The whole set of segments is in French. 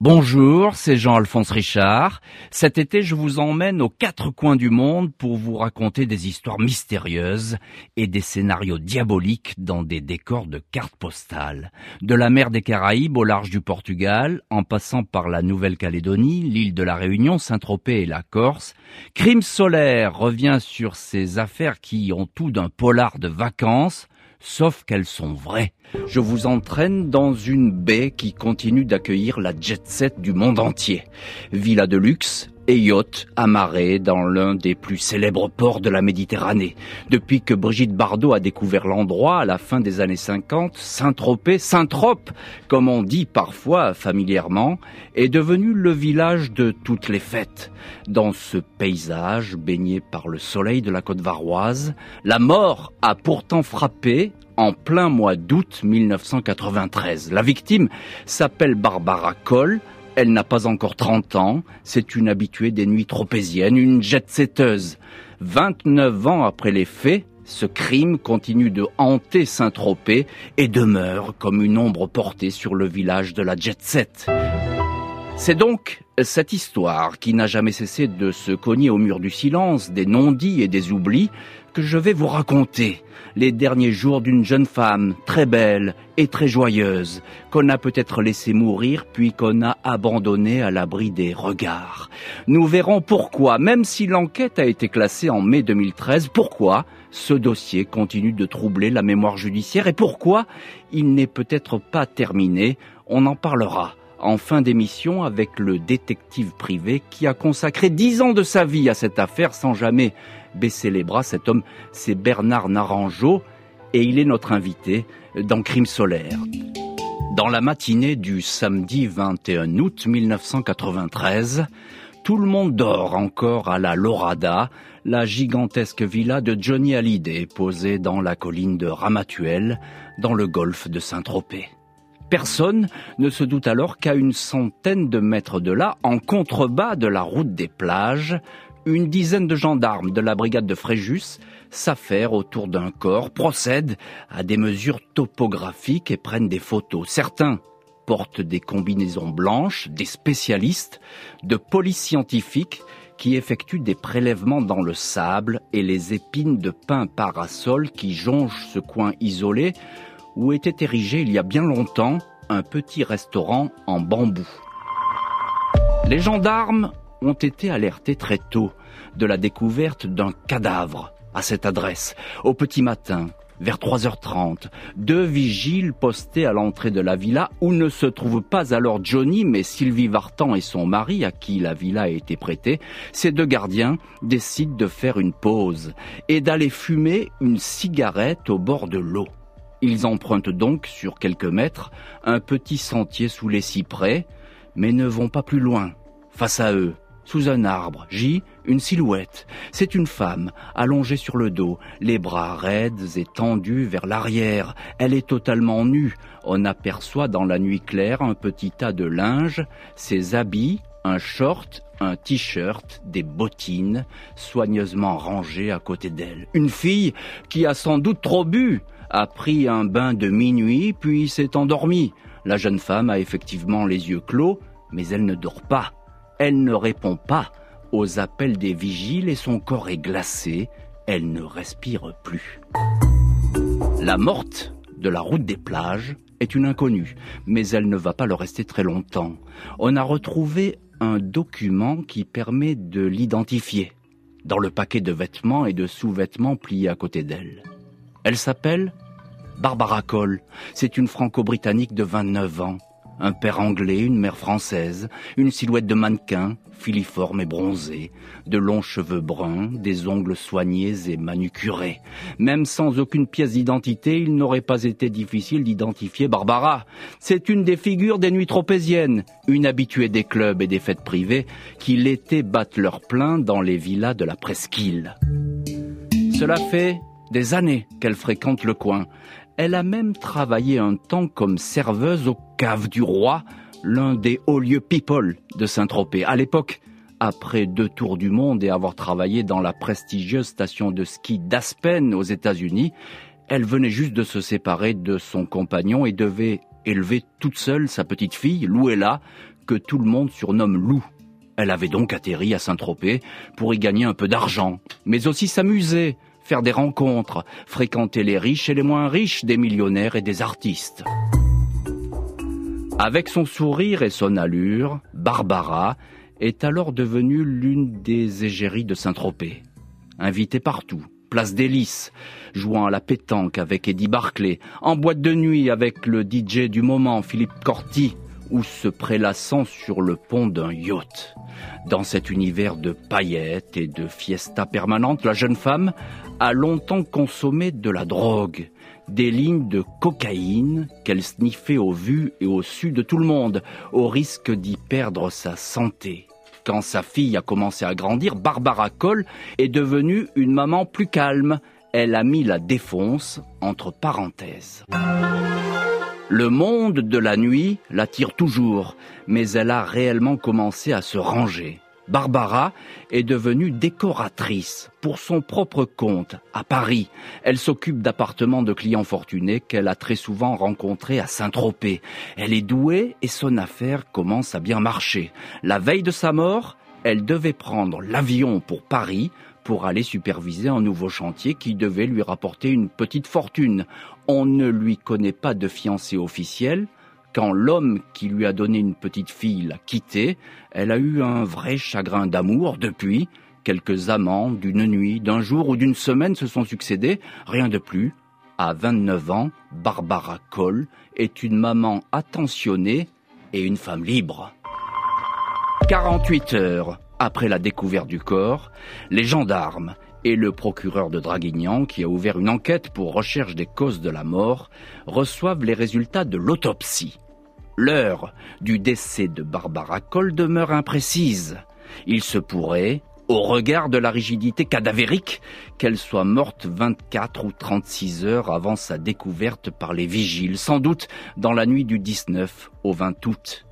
Bonjour, c'est Jean-Alphonse Richard. Cet été, je vous emmène aux quatre coins du monde pour vous raconter des histoires mystérieuses et des scénarios diaboliques dans des décors de cartes postales. De la mer des Caraïbes au large du Portugal, en passant par la Nouvelle-Calédonie, l'île de la Réunion, Saint-Tropez et la Corse, Crime solaire revient sur ces affaires qui ont tout d'un polar de vacances, sauf qu'elles sont vraies. Je vous entraîne dans une baie qui continue d'accueillir la jet set du monde entier. Villa de luxe et yacht amarré dans l'un des plus célèbres ports de la Méditerranée. Depuis que Brigitte Bardot a découvert l'endroit à la fin des années 50, Saint-Tropez, Saint-Trope, comme on dit parfois familièrement, est devenu le village de toutes les fêtes. Dans ce paysage baigné par le soleil de la côte varoise, la mort a pourtant frappé en plein mois d'août 1993. La victime s'appelle Barbara Cole, elle n'a pas encore 30 ans, c'est une habituée des nuits tropéziennes, une jet-setteuse. 29 ans après les faits, ce crime continue de hanter Saint-Tropez et demeure comme une ombre portée sur le village de la jet-set. C'est donc cette histoire qui n'a jamais cessé de se cogner au mur du silence, des non-dits et des oublis que je vais vous raconter. Les derniers jours d'une jeune femme très belle et très joyeuse, qu'on a peut-être laissé mourir puis qu'on a abandonnée à l'abri des regards. Nous verrons pourquoi, même si l'enquête a été classée en mai 2013, pourquoi ce dossier continue de troubler la mémoire judiciaire et pourquoi il n'est peut-être pas terminé. On en parlera en fin d'émission avec le détective privé qui a consacré dix ans de sa vie à cette affaire sans jamais baisser les bras. Cet homme, c'est Bernard Naranjo et il est notre invité dans Crime solaire. Dans la matinée du samedi 21 août 1993, tout le monde dort encore à la Lorada, la gigantesque villa de Johnny Hallyday posée dans la colline de Ramatuelle, dans le golfe de Saint-Tropez. Personne ne se doute alors qu'à une centaine de mètres de là, en contrebas de la route des plages, une dizaine de gendarmes de la brigade de Fréjus s'affairent autour d'un corps, procèdent à des mesures topographiques et prennent des photos. Certains portent des combinaisons blanches, des spécialistes de police scientifique qui effectuent des prélèvements dans le sable et les épines de pin parasol qui jongent ce coin isolé où était érigé il y a bien longtemps un petit restaurant en bambou. Les gendarmes ont été alertés très tôt de la découverte d'un cadavre à cette adresse, au petit matin, vers 3h30, deux vigiles postés à l'entrée de la villa où ne se trouve pas alors Johnny mais Sylvie Vartan et son mari à qui la villa a été prêtée, ces deux gardiens décident de faire une pause et d'aller fumer une cigarette au bord de l'eau. Ils empruntent donc sur quelques mètres un petit sentier sous les cyprès, mais ne vont pas plus loin. Face à eux, sous un arbre, gît une silhouette. C'est une femme, allongée sur le dos, les bras raides et tendus vers l'arrière. Elle est totalement nue. On aperçoit dans la nuit claire un petit tas de linge, ses habits, un short, un t-shirt, des bottines, soigneusement rangés à côté d'elle. Une fille qui a sans doute trop bu a pris un bain de minuit, puis s'est endormie. La jeune femme a effectivement les yeux clos, mais elle ne dort pas. Elle ne répond pas aux appels des vigiles et son corps est glacé. Elle ne respire plus. La morte de la route des plages est une inconnue, mais elle ne va pas le rester très longtemps. On a retrouvé un document qui permet de l'identifier dans le paquet de vêtements et de sous-vêtements pliés à côté d'elle. Elle s'appelle Barbara Cole. C'est une franco-britannique de 29 ans. Un père anglais, une mère française, une silhouette de mannequin, filiforme et bronzée, de longs cheveux bruns, des ongles soignés et manucurés. Même sans aucune pièce d'identité, il n'aurait pas été difficile d'identifier Barbara. C'est une des figures des nuits tropéziennes, une habituée des clubs et des fêtes privées qui l'été battent leur plein dans les villas de la presqu'île. Cela fait des années qu'elle fréquente le coin. Elle a même travaillé un temps comme serveuse aux caves du roi, l'un des hauts lieux people de Saint-Tropez. À l'époque, après deux tours du monde et avoir travaillé dans la prestigieuse station de ski d'Aspen aux États-Unis, elle venait juste de se séparer de son compagnon et devait élevé toute seule sa petite fille, Louella, que tout le monde surnomme Lou. Elle avait donc atterri à Saint-Tropez pour y gagner un peu d'argent, mais aussi s'amuser, faire des rencontres, fréquenter les riches et les moins riches, des millionnaires et des artistes. Avec son sourire et son allure, Barbara est alors devenue l'une des égéries de Saint-Tropez. Invitée partout, place des Lys, jouant à la pétanque avec Eddie Barclay, en boîte de nuit avec le DJ du moment, Philippe Corti, ou se prélassant sur le pont d'un yacht. Dans cet univers de paillettes et de fiesta permanente, la jeune femme a longtemps consommé de la drogue, des lignes de cocaïne qu'elle sniffait au vu et au su de tout le monde, au risque d'y perdre sa santé. Quand sa fille a commencé à grandir, Barbara Cole est devenue une maman plus calme. Elle a mis la défonce entre parenthèses. Le monde de la nuit l'attire toujours, mais elle a réellement commencé à se ranger. Barbara est devenue décoratrice pour son propre compte à Paris. Elle s'occupe d'appartements de clients fortunés qu'elle a très souvent rencontrés à Saint-Tropez. Elle est douée et son affaire commence à bien marcher. La veille de sa mort, elle devait prendre l'avion pour Paris pour aller superviser un nouveau chantier qui devait lui rapporter une petite fortune. On ne lui connaît pas de fiancé officiel. Quand l'homme qui lui a donné une petite fille l'a quittée, elle a eu un vrai chagrin d'amour depuis. Quelques amants d'une nuit, d'un jour ou d'une semaine se sont succédés, rien de plus. À 29 ans, Barbara Cole est une maman attentionnée et une femme libre. 48 heures après la découverte du corps, les gendarmes et le procureur de Draguignan, qui a ouvert une enquête pour recherche des causes de la mort, reçoivent les résultats de l'autopsie. L'heure du décès de Barbara Cole demeure imprécise. Il se pourrait, au regard de la rigidité cadavérique, qu'elle soit morte 24 ou 36 heures avant sa découverte par les vigiles, sans doute dans la nuit du 19 au 20 août.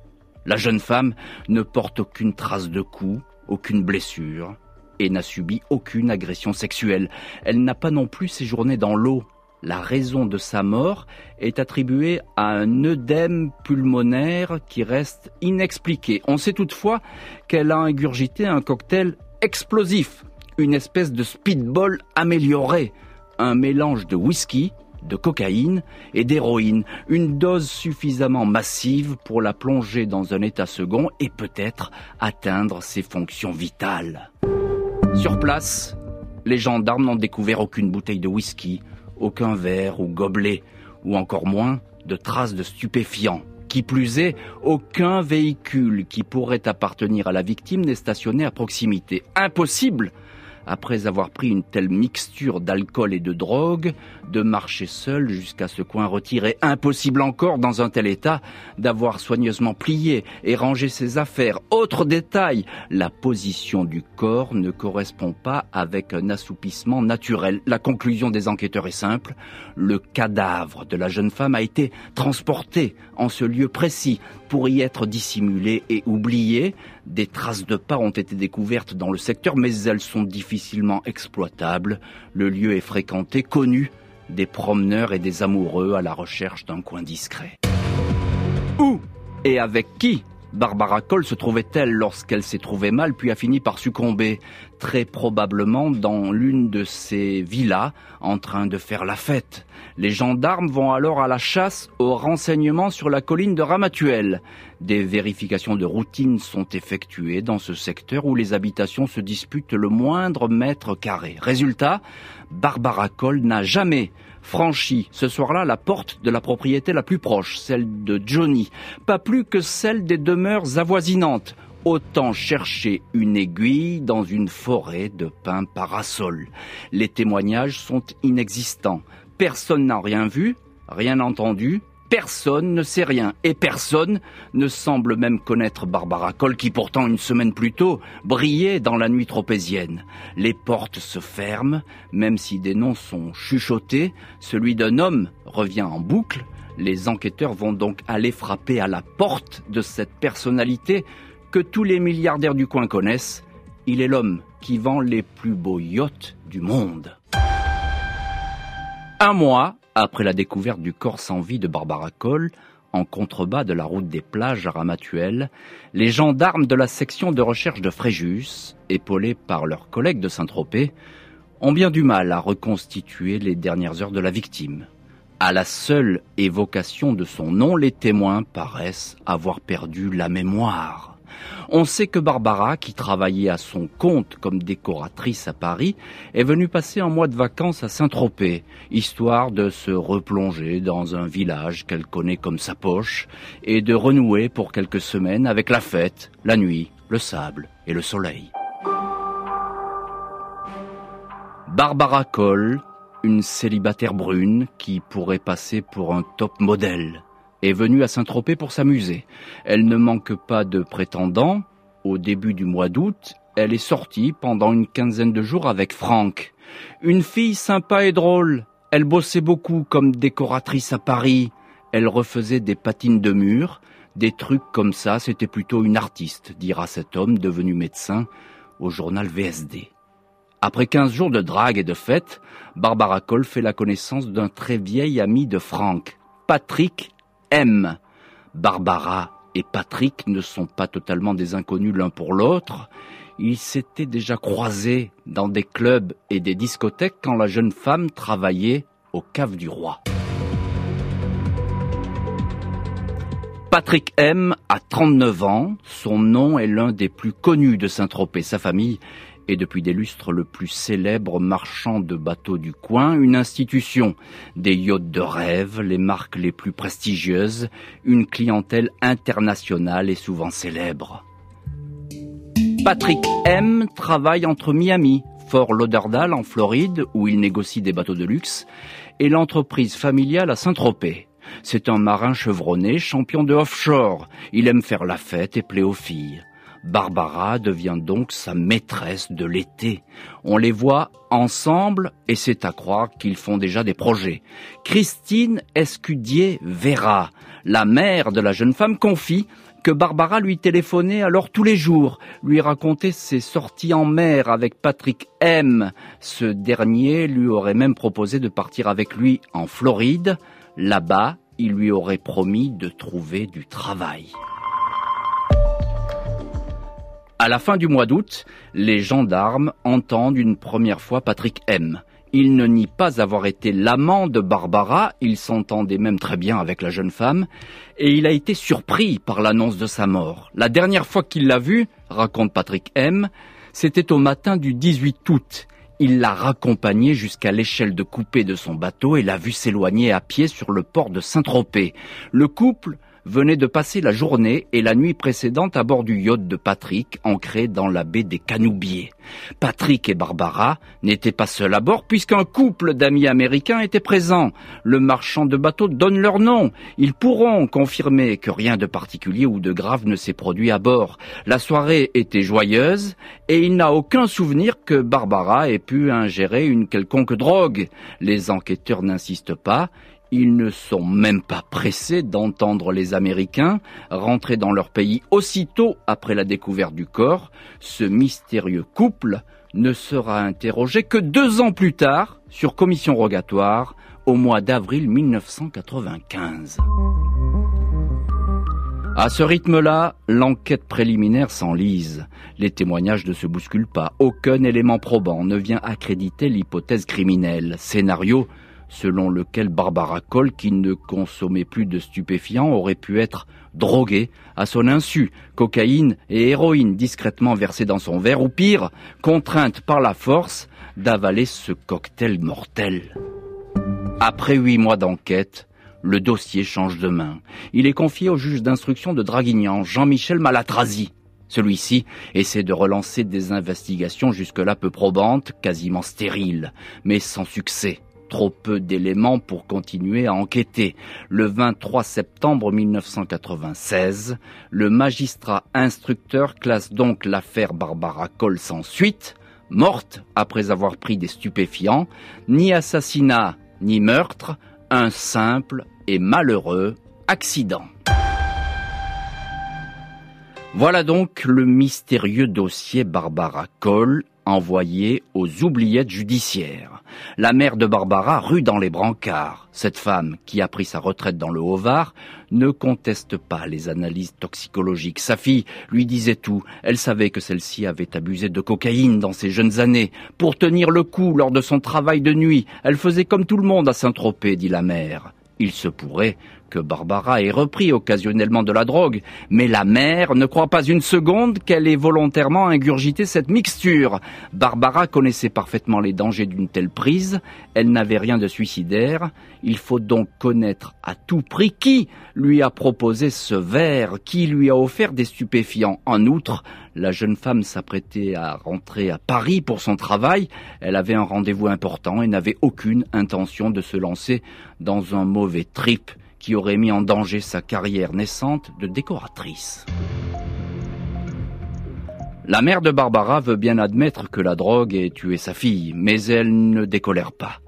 La jeune femme ne porte aucune trace de coup, aucune blessure et n'a subi aucune agression sexuelle. Elle n'a pas non plus séjourné dans l'eau. La raison de sa mort est attribuée à un œdème pulmonaire qui reste inexpliqué. On sait toutefois qu'elle a ingurgité un cocktail explosif, une espèce de speedball amélioré, un mélange de whisky, de cocaïne et d'héroïne, une dose suffisamment massive pour la plonger dans un état second et peut-être atteindre ses fonctions vitales. Sur place, les gendarmes n'ont découvert aucune bouteille de whisky, aucun verre ou gobelet, ou encore moins de traces de stupéfiants. Qui plus est, aucun véhicule qui pourrait appartenir à la victime n'est stationné à proximité. Impossible après avoir pris une telle mixture d'alcool et de drogue, de marcher seul jusqu'à ce coin retiré. Impossible encore, dans un tel état, d'avoir soigneusement plié et rangé ses affaires. Autre détail, la position du corps ne correspond pas avec un assoupissement naturel. La conclusion des enquêteurs est simple. Le cadavre de la jeune femme a été transporté en ce lieu précis pour y être dissimulé et oublié. Des traces de pas ont été découvertes dans le secteur, mais elles sont difficilement exploitables. Le lieu est fréquenté, connu des promeneurs et des amoureux à la recherche d'un coin discret. Où et avec qui Barbara Cole se trouvait-elle lorsqu'elle s'est trouvée mal puis a fini par succomber? Très probablement dans l'une de ces villas en train de faire la fête. Les gendarmes vont alors à la chasse aux renseignements sur la colline de Ramatuel. Des vérifications de routine sont effectuées dans ce secteur où les habitations se disputent le moindre mètre carré. Résultat, Barbara Cole n'a jamais franchi ce soir-là la porte de la propriété la plus proche, celle de Johnny, pas plus que celle des demeures avoisinantes. Autant chercher une aiguille dans une forêt de pins parasols. Les témoignages sont inexistants. Personne n'a rien vu, rien entendu, Personne ne sait rien et personne ne semble même connaître Barbara Cole qui pourtant une semaine plus tôt brillait dans la nuit tropézienne. Les portes se ferment, même si des noms sont chuchotés, celui d'un homme revient en boucle. Les enquêteurs vont donc aller frapper à la porte de cette personnalité que tous les milliardaires du coin connaissent. Il est l'homme qui vend les plus beaux yachts du monde. Un mois après la découverte du corps sans vie de Barbara Cole, en contrebas de la route des plages à Ramatuelle, les gendarmes de la section de recherche de Fréjus, épaulés par leurs collègues de Saint-Tropez, ont bien du mal à reconstituer les dernières heures de la victime. À la seule évocation de son nom, les témoins paraissent avoir perdu la mémoire. On sait que Barbara, qui travaillait à son compte comme décoratrice à Paris, est venue passer un mois de vacances à Saint-Tropez, histoire de se replonger dans un village qu'elle connaît comme sa poche, et de renouer pour quelques semaines avec la fête, la nuit, le sable et le soleil. Barbara Cole, une célibataire brune qui pourrait passer pour un top modèle est venue à Saint-Tropez pour s'amuser. Elle ne manque pas de prétendants. Au début du mois d'août, elle est sortie pendant une quinzaine de jours avec Franck. Une fille sympa et drôle. Elle bossait beaucoup comme décoratrice à Paris. Elle refaisait des patines de mur. Des trucs comme ça, c'était plutôt une artiste, dira cet homme devenu médecin au journal VSD. Après quinze jours de drague et de fête, Barbara Cole fait la connaissance d'un très vieil ami de Franck, Patrick M. Barbara et Patrick ne sont pas totalement des inconnus l'un pour l'autre. Ils s'étaient déjà croisés dans des clubs et des discothèques quand la jeune femme travaillait au cave du roi. Patrick M a 39 ans, son nom est l'un des plus connus de Saint-Tropez. Sa famille et depuis des lustres le plus célèbre marchand de bateaux du coin, une institution, des yachts de rêve, les marques les plus prestigieuses, une clientèle internationale et souvent célèbre. Patrick M travaille entre Miami, Fort Lauderdale en Floride, où il négocie des bateaux de luxe, et l'entreprise familiale à Saint-Tropez. C'est un marin chevronné, champion de offshore. Il aime faire la fête et plaît aux filles. Barbara devient donc sa maîtresse de l'été. On les voit ensemble et c'est à croire qu'ils font déjà des projets. Christine Escudier Vera, la mère de la jeune femme, confie que Barbara lui téléphonait alors tous les jours, lui racontait ses sorties en mer avec Patrick M. Ce dernier lui aurait même proposé de partir avec lui en Floride. Là-bas, il lui aurait promis de trouver du travail. À la fin du mois d'août, les gendarmes entendent une première fois Patrick M. Il ne nie pas avoir été l'amant de Barbara, il s'entendait même très bien avec la jeune femme, et il a été surpris par l'annonce de sa mort. La dernière fois qu'il l'a vue, raconte Patrick M., c'était au matin du 18 août. Il l'a raccompagnée jusqu'à l'échelle de coupée de son bateau et l'a vu s'éloigner à pied sur le port de Saint-Tropez. Le couple venait de passer la journée et la nuit précédente à bord du yacht de Patrick, ancré dans la baie des Canoubiers. Patrick et Barbara n'étaient pas seuls à bord puisqu'un couple d'amis américains était présent. Le marchand de bateaux donne leur nom. Ils pourront confirmer que rien de particulier ou de grave ne s'est produit à bord. La soirée était joyeuse et il n'a aucun souvenir que Barbara ait pu ingérer une quelconque drogue. Les enquêteurs n'insistent pas. Ils ne sont même pas pressés d'entendre les Américains rentrer dans leur pays aussitôt après la découverte du corps. Ce mystérieux couple ne sera interrogé que deux ans plus tard sur commission rogatoire au mois d'avril 1995. À ce rythme-là, l'enquête préliminaire s'enlise. Les témoignages ne se bousculent pas. Aucun élément probant ne vient accréditer l'hypothèse criminelle. Scénario selon lequel Barbara Cole, qui ne consommait plus de stupéfiants, aurait pu être droguée à son insu, cocaïne et héroïne discrètement versées dans son verre, ou pire, contrainte par la force d'avaler ce cocktail mortel. Après huit mois d'enquête, le dossier change de main. Il est confié au juge d'instruction de Draguignan, Jean-Michel Malatrasi. Celui-ci essaie de relancer des investigations jusque-là peu probantes, quasiment stériles, mais sans succès trop peu d'éléments pour continuer à enquêter. Le 23 septembre 1996, le magistrat instructeur classe donc l'affaire Barbara Cole sans suite, morte après avoir pris des stupéfiants, ni assassinat ni meurtre, un simple et malheureux accident. Voilà donc le mystérieux dossier Barbara Cole envoyé aux oubliettes judiciaires. La mère de Barbara rue dans les brancards. Cette femme, qui a pris sa retraite dans le Haut-Var, ne conteste pas les analyses toxicologiques. Sa fille lui disait tout. Elle savait que celle-ci avait abusé de cocaïne dans ses jeunes années. Pour tenir le coup lors de son travail de nuit, elle faisait comme tout le monde à Saint-Tropez, dit la mère. Il se pourrait que Barbara ait repris occasionnellement de la drogue, mais la mère ne croit pas une seconde qu'elle ait volontairement ingurgité cette mixture. Barbara connaissait parfaitement les dangers d'une telle prise, elle n'avait rien de suicidaire, il faut donc connaître à tout prix qui lui a proposé ce verre, qui lui a offert des stupéfiants. En outre, la jeune femme s'apprêtait à rentrer à Paris pour son travail, elle avait un rendez-vous important et n'avait aucune intention de se lancer dans un mauvais trip qui aurait mis en danger sa carrière naissante de décoratrice. La mère de Barbara veut bien admettre que la drogue ait tué sa fille, mais elle ne décolère pas.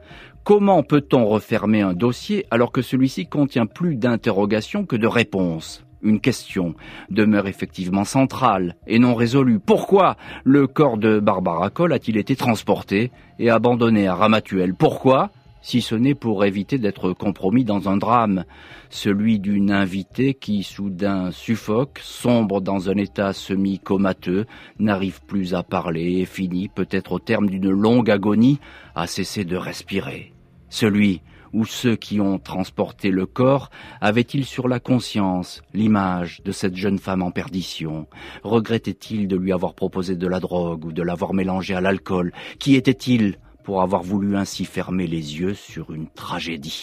Comment peut-on refermer un dossier alors que celui-ci contient plus d'interrogations que de réponses? Une question demeure effectivement centrale et non résolue. Pourquoi le corps de Barbara Cole a-t-il été transporté et abandonné à Ramatuel Pourquoi si ce n'est pour éviter d'être compromis dans un drame, celui d'une invitée qui soudain suffoque, sombre dans un état semi-comateux, n'arrive plus à parler et finit, peut-être au terme d'une longue agonie, à cesser de respirer. Celui ou ceux qui ont transporté le corps avaient-ils sur la conscience l'image de cette jeune femme en perdition? Regrettait-il de lui avoir proposé de la drogue ou de l'avoir mélangée à l'alcool? Qui était-il pour avoir voulu ainsi fermer les yeux sur une tragédie.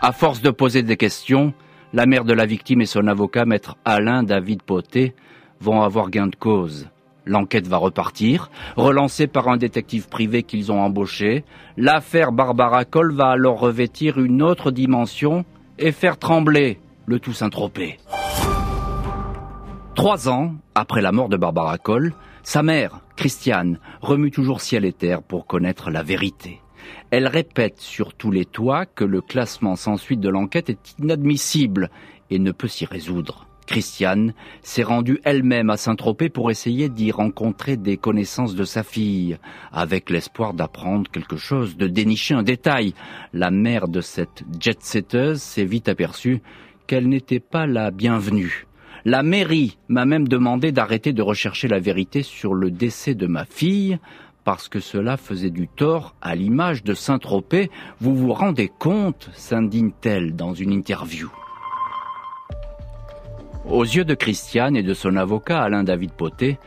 À force de poser des questions, la mère de la victime et son avocat, maître Alain David Poté, vont avoir gain de cause. L'enquête va repartir, relancée par un détective privé qu'ils ont embauché. L'affaire Barbara Cole va alors revêtir une autre dimension et faire trembler le tout Saint-Tropez. Trois ans après la mort de Barbara Cole, sa mère, Christiane, remue toujours ciel et terre pour connaître la vérité. Elle répète sur tous les toits que le classement sans suite de l'enquête est inadmissible et ne peut s'y résoudre. Christiane s'est rendue elle-même à Saint-Tropez pour essayer d'y rencontrer des connaissances de sa fille, avec l'espoir d'apprendre quelque chose, de dénicher un détail. La mère de cette jet-setteuse s'est vite aperçue qu'elle n'était pas la bienvenue. La mairie m'a même demandé d'arrêter de rechercher la vérité sur le décès de ma fille, parce que cela faisait du tort à l'image de Saint-Tropez. Vous vous rendez compte s'indigne-t-elle dans une interview. Aux yeux de Christiane et de son avocat Alain David Poté,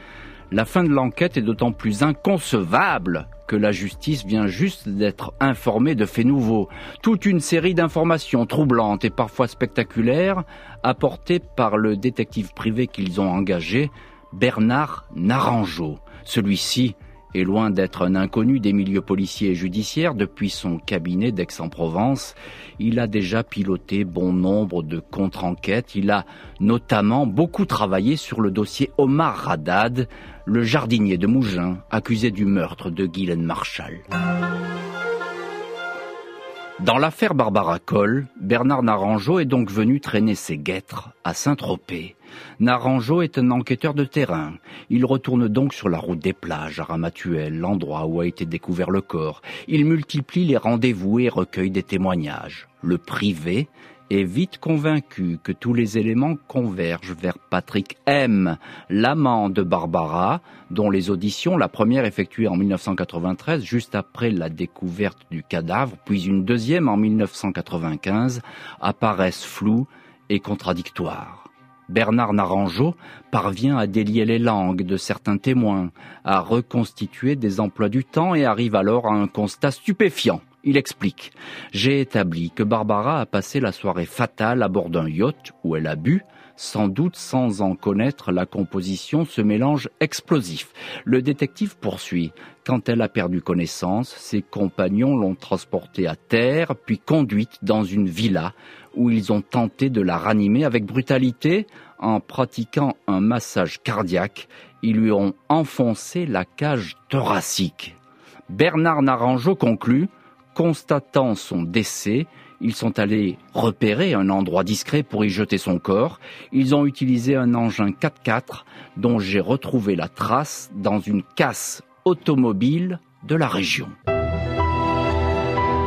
la fin de l'enquête est d'autant plus inconcevable que la justice vient juste d'être informée de faits nouveaux. Toute une série d'informations troublantes et parfois spectaculaires apportées par le détective privé qu'ils ont engagé, Bernard Naranjo. Celui-ci est loin d'être un inconnu des milieux policiers et judiciaires depuis son cabinet d'Aix-en-Provence. Il a déjà piloté bon nombre de contre-enquêtes. Il a notamment beaucoup travaillé sur le dossier Omar Radad, le jardinier de Mougins, accusé du meurtre de Guylaine Marshall. Dans l'affaire Barbara Cole, Bernard Naranjo est donc venu traîner ses guêtres à Saint-Tropez. Naranjo est un enquêteur de terrain. Il retourne donc sur la route des plages à Ramatuel, l'endroit où a été découvert le corps. Il multiplie les rendez-vous et recueille des témoignages. Le privé est vite convaincu que tous les éléments convergent vers Patrick M, l'amant de Barbara, dont les auditions, la première effectuée en 1993, juste après la découverte du cadavre, puis une deuxième en 1995, apparaissent floues et contradictoires. Bernard Naranjo parvient à délier les langues de certains témoins, à reconstituer des emplois du temps et arrive alors à un constat stupéfiant. Il explique J'ai établi que Barbara a passé la soirée fatale à bord d'un yacht où elle a bu, sans doute sans en connaître la composition, ce mélange explosif. Le détective poursuit. Quand elle a perdu connaissance, ses compagnons l'ont transportée à terre, puis conduite dans une villa où ils ont tenté de la ranimer avec brutalité en pratiquant un massage cardiaque. Ils lui ont enfoncé la cage thoracique. Bernard Naranjo conclut Constatant son décès, Ils sont allés repérer un endroit discret pour y jeter son corps. Ils ont utilisé un engin 4x4 dont j'ai retrouvé la trace dans une casse automobile de la région.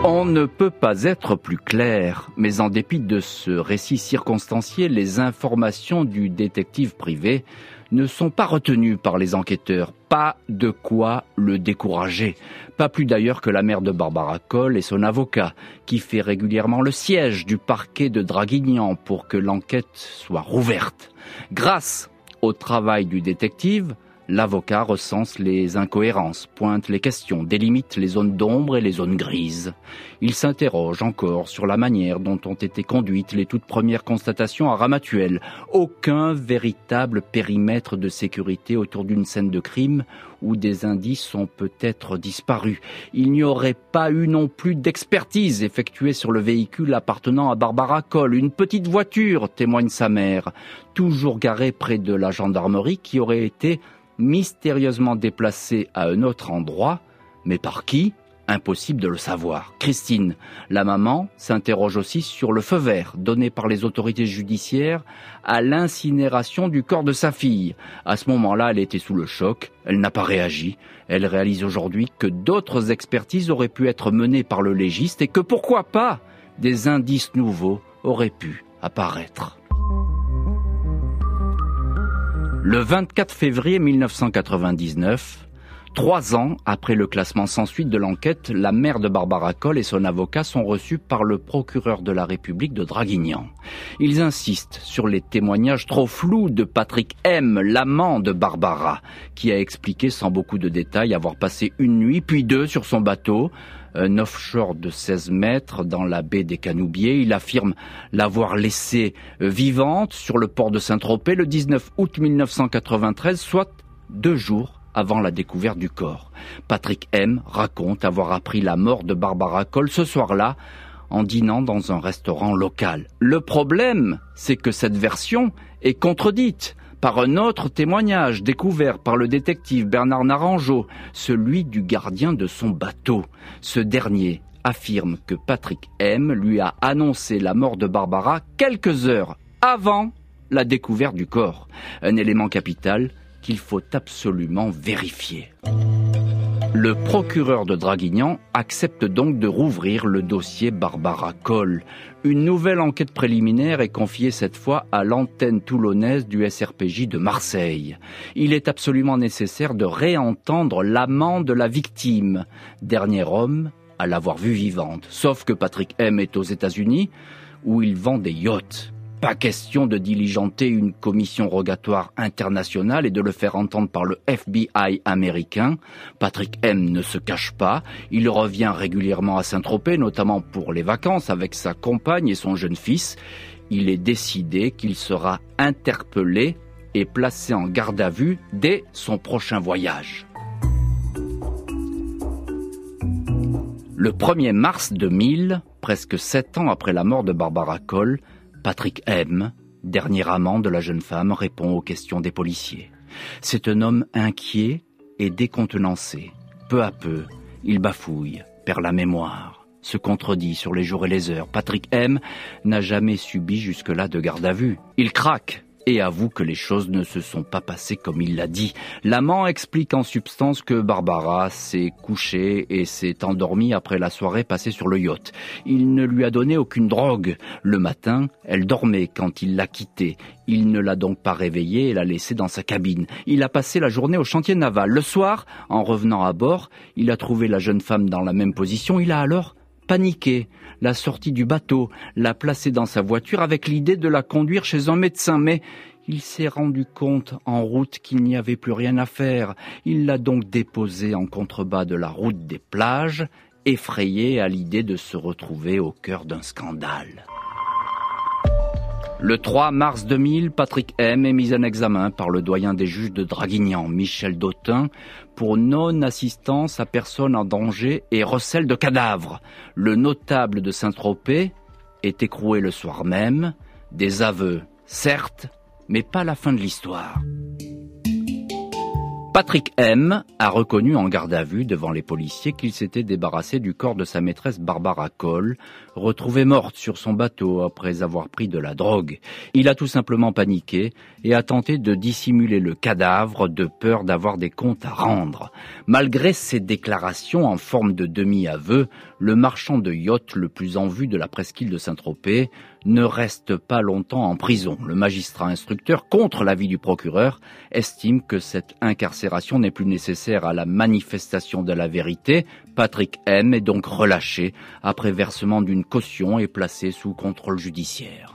On ne peut pas être plus clair, mais en dépit de ce récit circonstancié, les informations du détective privé ne sont pas retenues par les enquêteurs. Pas de quoi le décourager. Pas plus d'ailleurs que la mère de Barbara Cole et son avocat, qui fait régulièrement le siège du parquet de Draguignan pour que l'enquête soit rouverte. Grâce au travail du détective, L'avocat recense les incohérences, pointe les questions, délimite les zones d'ombre et les zones grises. Il s'interroge encore sur la manière dont ont été conduites les toutes premières constatations à Ramatuel. Aucun véritable périmètre de sécurité autour d'une scène de crime où des indices ont peut-être disparu. Il n'y aurait pas eu non plus d'expertise effectuée sur le véhicule appartenant à Barbara Cole. Une petite voiture, témoigne sa mère, toujours garée près de la gendarmerie qui aurait été mystérieusement déplacé à un autre endroit, mais par qui? Impossible de le savoir. Christine, la maman, s'interroge aussi sur le feu vert donné par les autorités judiciaires à l'incinération du corps de sa fille. À ce moment-là, elle était sous le choc, elle n'a pas réagi. Elle réalise aujourd'hui que d'autres expertises auraient pu être menées par le légiste et que pourquoi pas des indices nouveaux auraient pu apparaître. Le 24 février 1999, trois ans après le classement sans suite de l'enquête, la mère de Barbara Cole et son avocat sont reçus par le procureur de la République de Draguignan. Ils insistent sur les témoignages trop flous de Patrick M, l'amant de Barbara, qui a expliqué sans beaucoup de détails avoir passé une nuit puis deux sur son bateau, un offshore de 16 mètres dans la baie des Canoubiers. Il affirme l'avoir laissée euh, vivante sur le port de Saint-Tropez le 19 août 1993, soit deux jours avant la découverte du corps. Patrick M. raconte avoir appris la mort de Barbara Cole ce soir-là en dînant dans un restaurant local. Le problème, c'est que cette version est contredite par un autre témoignage découvert par le détective Bernard Naranjo, celui du gardien de son bateau. Ce dernier affirme que Patrick M lui a annoncé la mort de Barbara quelques heures avant la découverte du corps. Un élément capital qu'il faut absolument vérifier. Le procureur de Draguignan accepte donc de rouvrir le dossier Barbara Cole. Une nouvelle enquête préliminaire est confiée cette fois à l'antenne toulonnaise du SRPJ de Marseille. Il est absolument nécessaire de réentendre l'amant de la victime, dernier homme à l'avoir vue vivante. Sauf que Patrick M est aux États-Unis, où il vend des yachts. Pas question de diligenter une commission rogatoire internationale et de le faire entendre par le FBI américain. Patrick M ne se cache pas. Il revient régulièrement à Saint-Tropez, notamment pour les vacances, avec sa compagne et son jeune fils. Il est décidé qu'il sera interpellé et placé en garde à vue dès son prochain voyage. Le 1er mars 2000, presque sept ans après la mort de Barbara Cole, Patrick M., dernier amant de la jeune femme, répond aux questions des policiers. C'est un homme inquiet et décontenancé. Peu à peu, il bafouille, perd la mémoire, se contredit sur les jours et les heures. Patrick M n'a jamais subi jusque-là de garde à vue. Il craque et avoue que les choses ne se sont pas passées comme il l'a dit. L'amant explique en substance que Barbara s'est couchée et s'est endormie après la soirée passée sur le yacht. Il ne lui a donné aucune drogue. Le matin, elle dormait quand il l'a quittée. Il ne l'a donc pas réveillée et l'a laissée dans sa cabine. Il a passé la journée au chantier naval. Le soir, en revenant à bord, il a trouvé la jeune femme dans la même position. Il a alors paniqué, la sortie du bateau, l'a placée dans sa voiture avec l'idée de la conduire chez un médecin, mais il s'est rendu compte en route qu'il n'y avait plus rien à faire. Il l'a donc déposée en contrebas de la route des plages, effrayé à l'idée de se retrouver au cœur d'un scandale. Le 3 mars 2000, Patrick M est mis en examen par le doyen des juges de Draguignan, Michel Dautin, pour non-assistance à personne en danger et recel de cadavres. Le notable de Saint-Tropez est écroué le soir même. Des aveux, certes, mais pas la fin de l'histoire. Patrick M a reconnu en garde à vue devant les policiers qu'il s'était débarrassé du corps de sa maîtresse Barbara Cole, retrouvée morte sur son bateau après avoir pris de la drogue. Il a tout simplement paniqué et a tenté de dissimuler le cadavre de peur d'avoir des comptes à rendre. Malgré ses déclarations en forme de demi-aveu, le marchand de yacht le plus en vue de la presqu'île de Saint-Tropez ne reste pas longtemps en prison. Le magistrat instructeur, contre l'avis du procureur, estime que cette incarcération n'est plus nécessaire à la manifestation de la vérité. Patrick M est donc relâché après versement d'une caution et placé sous contrôle judiciaire.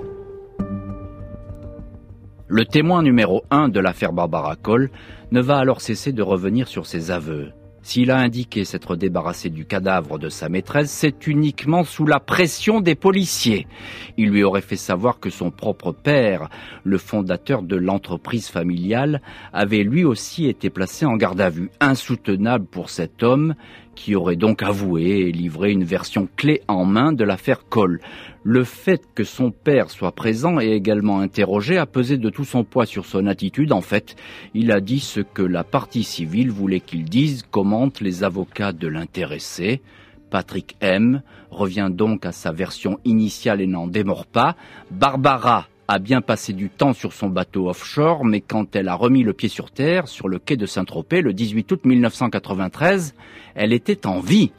Le témoin numéro un de l'affaire Barbara Cole ne va alors cesser de revenir sur ses aveux. S'il a indiqué s'être débarrassé du cadavre de sa maîtresse, c'est uniquement sous la pression des policiers. Il lui aurait fait savoir que son propre père, le fondateur de l'entreprise familiale, avait lui aussi été placé en garde à vue. Insoutenable pour cet homme qui aurait donc avoué et livré une version clé en main de l'affaire Cole. Le fait que son père soit présent et également interrogé a pesé de tout son poids sur son attitude. En fait, il a dit ce que la partie civile voulait qu'il dise, commentent les avocats de l'intéressé. Patrick M revient donc à sa version initiale et n'en démord pas. Barbara a bien passé du temps sur son bateau offshore, mais quand elle a remis le pied sur terre, sur le quai de Saint-Tropez, le 18 août 1993, elle était en vie.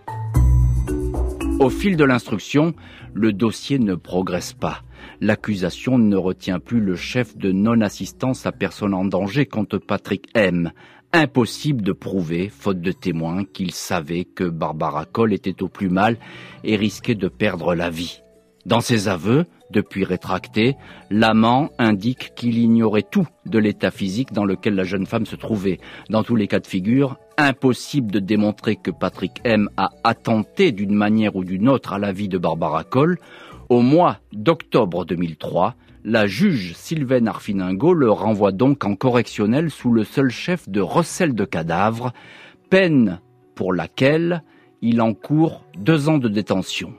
Au fil de l'instruction, le dossier ne progresse pas. L'accusation ne retient plus le chef de non-assistance à personne en danger contre Patrick M. Impossible de prouver, faute de témoins, qu'il savait que Barbara Cole était au plus mal et risquait de perdre la vie. Dans ses aveux, depuis rétractés, l'amant indique qu'il ignorait tout de l'état physique dans lequel la jeune femme se trouvait. Dans tous les cas de figure, impossible de démontrer que Patrick M a attenté d'une manière ou d'une autre à la vie de Barbara Cole. Au mois d'octobre 2003, la juge Sylvaine Arfiningo le renvoie donc en correctionnel sous le seul chef de recel de cadavres, peine pour laquelle il encourt deux ans de détention.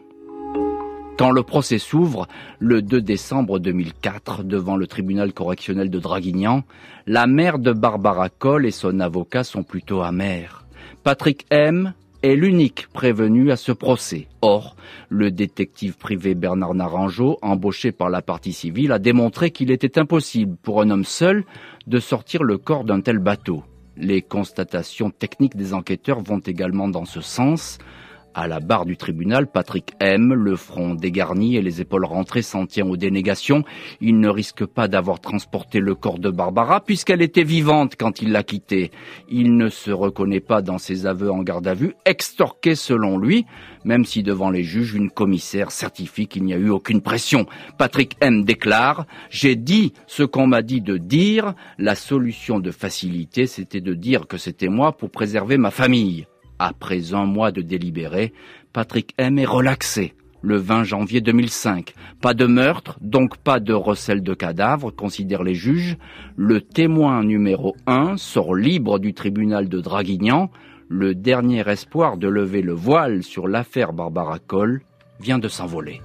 Quand le procès s'ouvre, le 2 décembre 2004, devant le tribunal correctionnel de Draguignan, la mère de Barbara Cole et son avocat sont plutôt amers. Patrick M est l'unique prévenu à ce procès. Or, le détective privé Bernard Naranjo, embauché par la partie civile, a démontré qu'il était impossible pour un homme seul de sortir le corps d'un tel bateau. Les constatations techniques des enquêteurs vont également dans ce sens. À la barre du tribunal, Patrick M, le front dégarni et les épaules rentrées, s'en tient aux dénégations. Il ne risque pas d'avoir transporté le corps de Barbara puisqu'elle était vivante quand il l'a quittée. Il ne se reconnaît pas dans ses aveux en garde à vue, extorqué selon lui, même si devant les juges, une commissaire certifie qu'il n'y a eu aucune pression. Patrick M déclare, j'ai dit ce qu'on m'a dit de dire, la solution de facilité, c'était de dire que c'était moi pour préserver ma famille. Après un mois de délibéré, Patrick M est relaxé le 20 janvier 2005. Pas de meurtre, donc pas de recel de cadavres, considèrent les juges. Le témoin numéro 1 sort libre du tribunal de Draguignan. Le dernier espoir de lever le voile sur l'affaire Barbara Cole vient de s'envoler.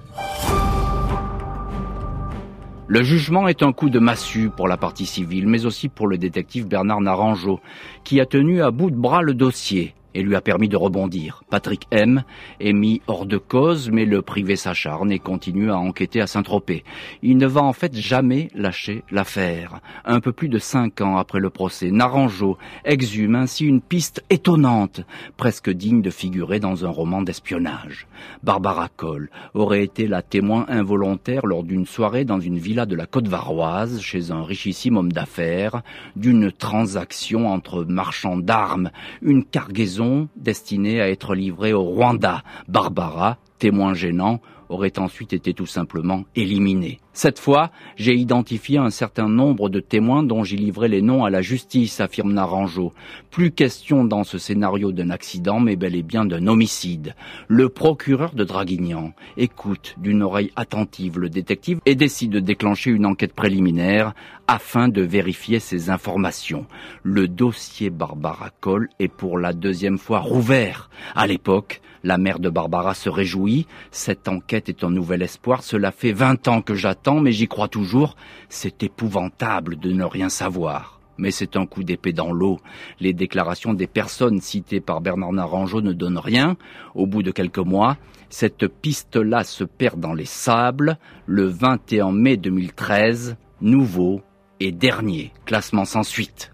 Le jugement est un coup de massue pour la partie civile, mais aussi pour le détective Bernard Naranjo, qui a tenu à bout de bras le dossier et lui a permis de rebondir. Patrick M est mis hors de cause, mais le privé s'acharne et continue à enquêter à Saint-Tropez. Il ne va en fait jamais lâcher l'affaire. Un peu plus de cinq ans après le procès, Naranjo exhume ainsi une piste étonnante, presque digne de figurer dans un roman d'espionnage. Barbara Cole aurait été la témoin involontaire lors d'une soirée dans une villa de la côte varoise, chez un richissime homme d'affaires, d'une transaction entre marchands d'armes, une cargaison destinée à être livrée au Rwanda. Barbara, témoin gênant, aurait ensuite été tout simplement éliminée. Cette fois, j'ai identifié un certain nombre de témoins dont j'ai livré les noms à la justice, affirme Naranjo. Plus question dans ce scénario d'un accident, mais bel et bien d'un homicide. Le procureur de Draguignan écoute d'une oreille attentive le détective et décide de déclencher une enquête préliminaire afin de vérifier ces informations. Le dossier Barbara Cole est pour la deuxième fois rouvert. À l'époque, la mère de Barbara se réjouit. Cette enquête est un nouvel espoir. Cela fait vingt ans que j'attends mais j'y crois toujours. C'est épouvantable de ne rien savoir. Mais c'est un coup d'épée dans l'eau. Les déclarations des personnes citées par Bernard Naranjo ne donnent rien. Au bout de quelques mois, cette piste-là se perd dans les sables. Le 21 mai 2013, nouveau et dernier classement sans suite.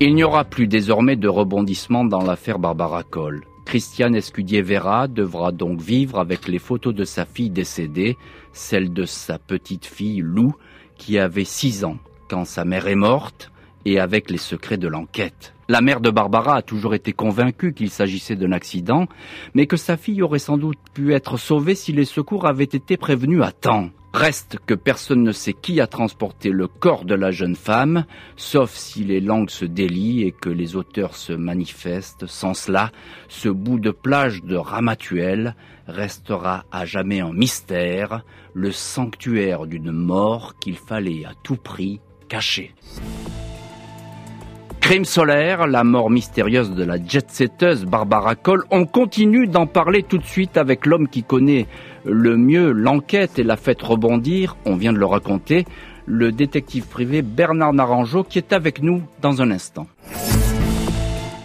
Il n'y aura plus désormais de rebondissement dans l'affaire Barbara Coll. Christiane Escudier-Vera devra donc vivre avec les photos de sa fille décédée, celle de sa petite fille Lou, qui avait 6 ans quand sa mère est morte, et avec les secrets de l'enquête. La mère de Barbara a toujours été convaincue qu'il s'agissait d'un accident, mais que sa fille aurait sans doute pu être sauvée si les secours avaient été prévenus à temps. Reste que personne ne sait qui a transporté le corps de la jeune femme, sauf si les langues se délient et que les auteurs se manifestent. Sans cela, ce bout de plage de Ramatuel restera à jamais un mystère, le sanctuaire d'une mort qu'il fallait à tout prix cacher. Crime solaire, la mort mystérieuse de la jet-setteuse Barbara Cole. On continue d'en parler tout de suite avec l'homme qui connaît le mieux l'enquête et l'a fait rebondir. On vient de le raconter. Le détective privé Bernard Naranjo qui est avec nous dans un instant.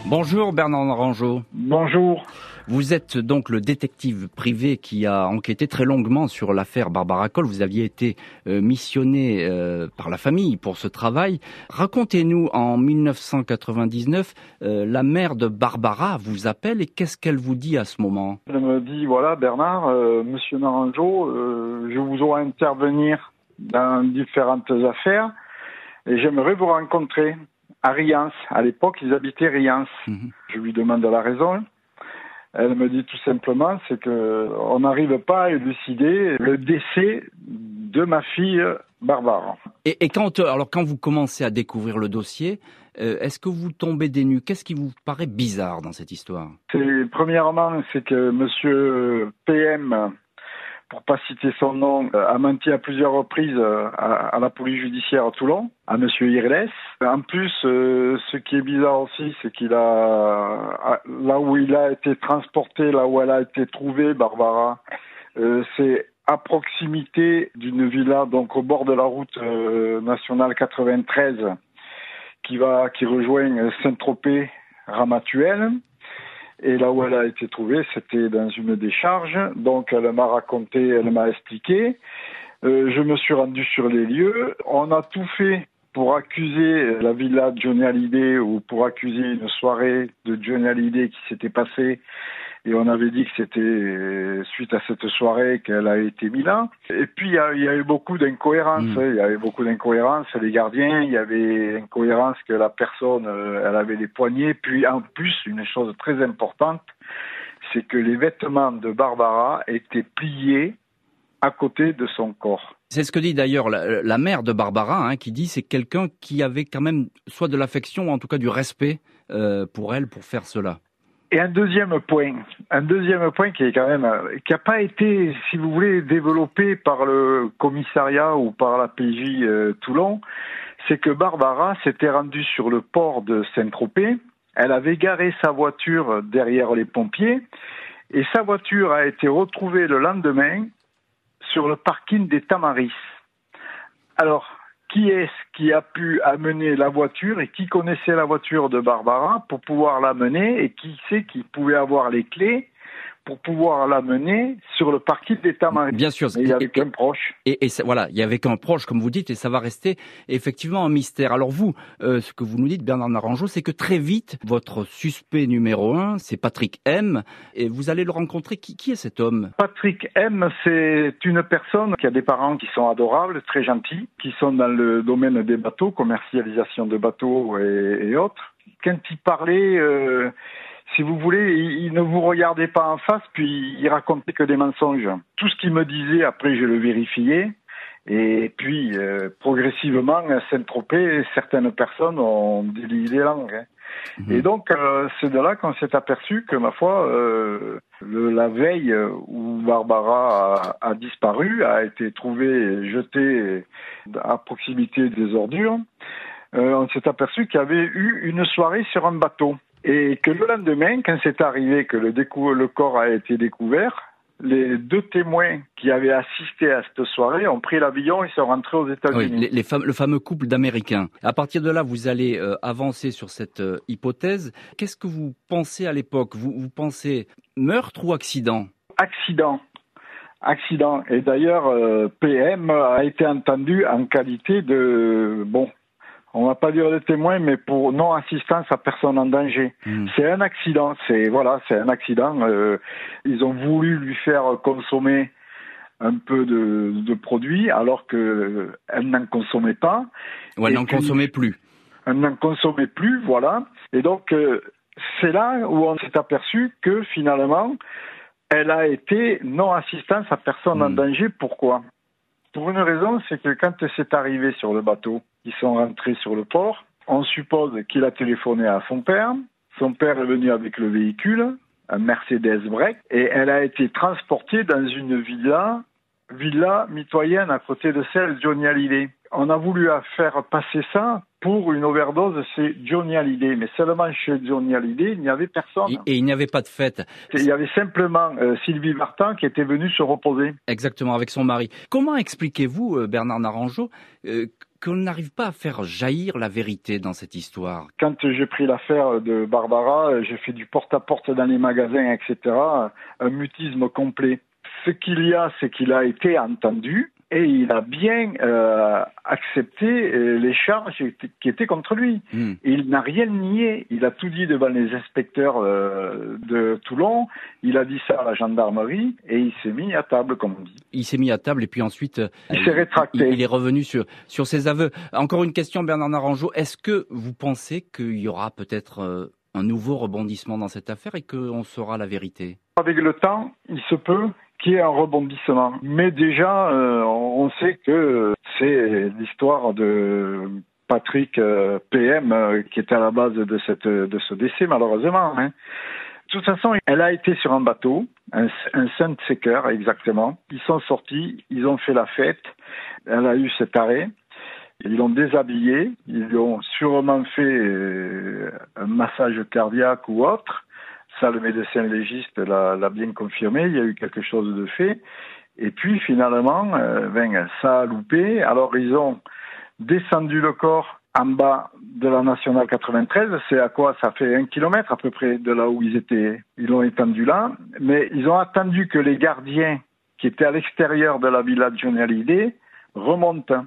Bonjour Bernard Naranjo. Bonjour. Vous êtes donc le détective privé qui a enquêté très longuement sur l'affaire Barbara Cole. Vous aviez été euh, missionné euh, par la famille pour ce travail. Racontez-nous, en 1999, euh, la mère de Barbara vous appelle et qu'est-ce qu'elle vous dit à ce moment? Elle me dit, voilà Bernard, Monsieur Naranjo, je vous aurai intervenir dans différentes affaires et j'aimerais vous rencontrer à Riance. À l'époque, ils habitaient Riance. Mhm. Je lui demande la raison. Elle me dit tout simplement, c'est que on n'arrive pas à élucider le décès de ma fille Barbara. Et, et quand, alors quand vous commencez à découvrir le dossier, euh, est-ce que vous tombez des nues? Qu'est-ce qui vous paraît bizarre dans cette histoire? Premièrement, c'est que Monsieur PM pour pas citer son nom, euh, a menti à plusieurs reprises euh, à, la police judiciaire à Toulon, à Monsieur Irles. En plus, euh, ce qui est bizarre aussi, c'est qu'il a là où il a été transporté, là où elle a été trouvée, Barbara, c'est à proximité d'une villa, donc au bord de la route nationale 93, qui va, qui rejoint Saint-Tropez, Ramatuel. Et là où elle a été trouvée, c'était dans une décharge. Donc elle m'a raconté, elle m'a expliqué. Euh, je me suis rendu sur les lieux. On a tout fait pour accuser la villa de Johnny Hallyday ou pour accuser une soirée de Johnny Hallyday qui s'était passée et on avait dit que c'était euh, suite à cette soirée qu'elle a été mise là. Et puis il y a, eu beaucoup d'incohérences. Mm. Il y avait beaucoup d'incohérences. Les gardiens, il y avait incohérence que la personne, euh, elle avait les poignets. Puis en plus, une chose très importante, c'est que les vêtements de Barbara étaient pliés à côté de son corps. C'est ce que dit d'ailleurs la, mère de Barbara, hein, qui dit c'est quelqu'un qui avait quand même soit de l'affection, ou en tout cas du respect euh, pour elle pour faire cela. Et un deuxième point, un deuxième point qui est quand même, qui n'a pas été, si vous voulez, développé par le commissariat ou par la PJ euh, Toulon, c'est que Barbara s'était rendue sur le port de Saint-Tropez. Elle avait garé sa voiture derrière les pompiers et sa voiture a été retrouvée le lendemain sur le parking des Tamaris. Alors, qui est-ce qui a pu amener la voiture et qui connaissait la voiture de Barbara pour pouvoir l'amener et qui sait qui pouvait avoir les clés pour pouvoir l'amener sur le parking d'État maritime. Bien sûr. il n'y avait qu'un proche. Et, voilà, il y avait qu'un proche, comme vous dites, et ça va rester effectivement un mystère. Alors vous, euh, ce que vous nous dites, Bernard Naranjo, c'est que très vite, votre suspect numéro un, c'est Patrick M, et vous allez le rencontrer. Qui, qui est cet homme? Patrick M, c'est une personne qui a des parents qui sont adorables, très gentils, qui sont dans le domaine des bateaux, commercialisation de bateaux et, autres. Quand il parlait... Euh, si vous voulez, il, ne vous regardait pas en face, puis il racontait que des mensonges. Tout ce qu'il me disait, après, je le vérifiais. Et puis, euh, progressivement, à Saint-Tropez, certaines personnes ont délié les langues. Hein. Mhm. Et donc, euh, c'est de là qu'on s'est aperçu que, ma foi, euh, le, la veille où Barbara a, a, disparu, a été trouvée jetée à proximité des ordures, on s'est aperçu qu'il y avait eu une soirée sur un bateau. Et que le lendemain, quand c'est arrivé que le, le corps a été découvert, les deux témoins qui avaient assisté à cette soirée ont pris l'avion et sont rentrés aux États-Unis. Oui, le fameux couple d'Américains. À partir de là, vous allez euh, avancer sur cette euh, hypothèse. Qu'est-ce que vous pensez à l'époque? Vous, vous pensez meurtre ou accident? Accident. Accident. Et d'ailleurs, euh, PM a été entendu en qualité de bon on va pas dire de témoin, mais pour non assistance à personne en danger. Hmm. C'est un accident, c'est voilà, c'est un accident. Euh, ils ont voulu lui faire consommer un peu de, de produits alors que elle n'en consommait pas. Ou elle n'en consommait plus. Elle n'en consommait plus, voilà. Et donc euh, c'est là où on s'est aperçu que finalement elle a été non assistance à personne en hmm. danger. Pourquoi? Pour une raison, c'est que quand c'est arrivé sur le bateau, ils sont rentrés sur le port. On suppose qu'il a téléphoné à son père. Son père est venu avec le véhicule, un Mercedes break, et elle a été transportée dans une villa, villa mitoyenne à côté de celle de Johnny Hallyday. On a voulu faire passer ça pour une overdose, c'est Johnny Hallyday. Mais seulement chez Johnny Hallyday, il n'y avait personne. Et il n'y avait pas de fête. Il y avait simplement euh, Sylvie Martin qui était venue se reposer. Exactement, avec son mari. Comment expliquez-vous, euh, Bernard Naranjo, euh, qu'on n'arrive pas à faire jaillir la vérité dans cette histoire? Quand j'ai pris l'affaire de Barbara, j'ai fait du porte-à-porte dans les magasins, etc. Un mutisme complet. Ce qu'il y a, c'est qu'il a été entendu et il a bien euh, accepté euh, les charges qui étaient contre lui. Hmm. Il n'a rien nié. Il a tout dit devant les inspecteurs euh, de Toulon. Il a dit ça à la gendarmerie et il s'est mis à table, comme on dit. Il s'est mis à table et puis ensuite il s'est rétracté. Il, est revenu sur sur ses aveux. Encore une question, Bernard Naranjo. Est-ce que vous pensez qu'il y aura peut-être un nouveau rebondissement dans cette affaire et qu'on saura la vérité Avec le temps, il se peut qui est un rebondissement. Mais déjà, euh, on sait que c'est l'histoire de Patrick euh, PM euh, qui était à la base de, ce décès, malheureusement. Hein. De toute façon, elle a été sur un bateau, un, un Saint-Secker exactement. Ils sont sortis, ils ont fait la fête. Elle a eu cet arrêt. Ils l'ont déshabillée, ils lui ont sûrement fait un massage cardiaque ou autre. Ça, le médecin légiste l'a bien confirmé. Il y a eu quelque chose de fait. Et puis finalement, euh, ben, ça a loupé. Alors ils ont descendu le corps en bas de la nationale 93. C'est à quoi Ça fait un kilomètre à peu près de là où ils étaient. Ils l'ont étendu là. Mais ils ont attendu que les gardiens qui étaient à l'extérieur de la villa de Johnny remontent.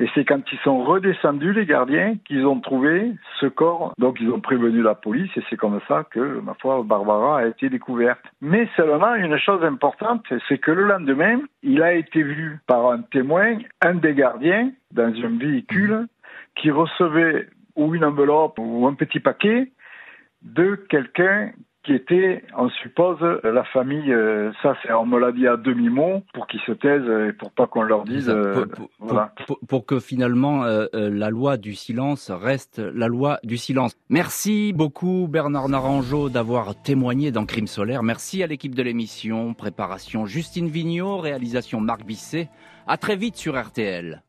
Et c'est quand ils sont redescendus, les gardiens, qu'ils ont trouvé ce corps. Donc ils ont prévenu la police et c'est comme ça que, ma foi, Barbara a été découverte. Mais seulement, une chose importante, c'est que le lendemain, il a été vu par un témoin, un des gardiens, dans un véhicule, qui recevait ou une enveloppe ou un petit paquet de quelqu'un qui était, on suppose, la famille, euh, ça c'est, on me l'a dit à demi-mot, pour qu'ils se taisent et pour pas qu'on leur dise... Euh, pour, voilà. pour, que finalement euh, la loi du silence reste la loi du silence. Merci beaucoup Bernard Naranjo d'avoir témoigné dans Crime Solaire. Merci à l'équipe de l'émission, préparation Justine Vignot, réalisation Marc Bisset. À très vite sur RTL.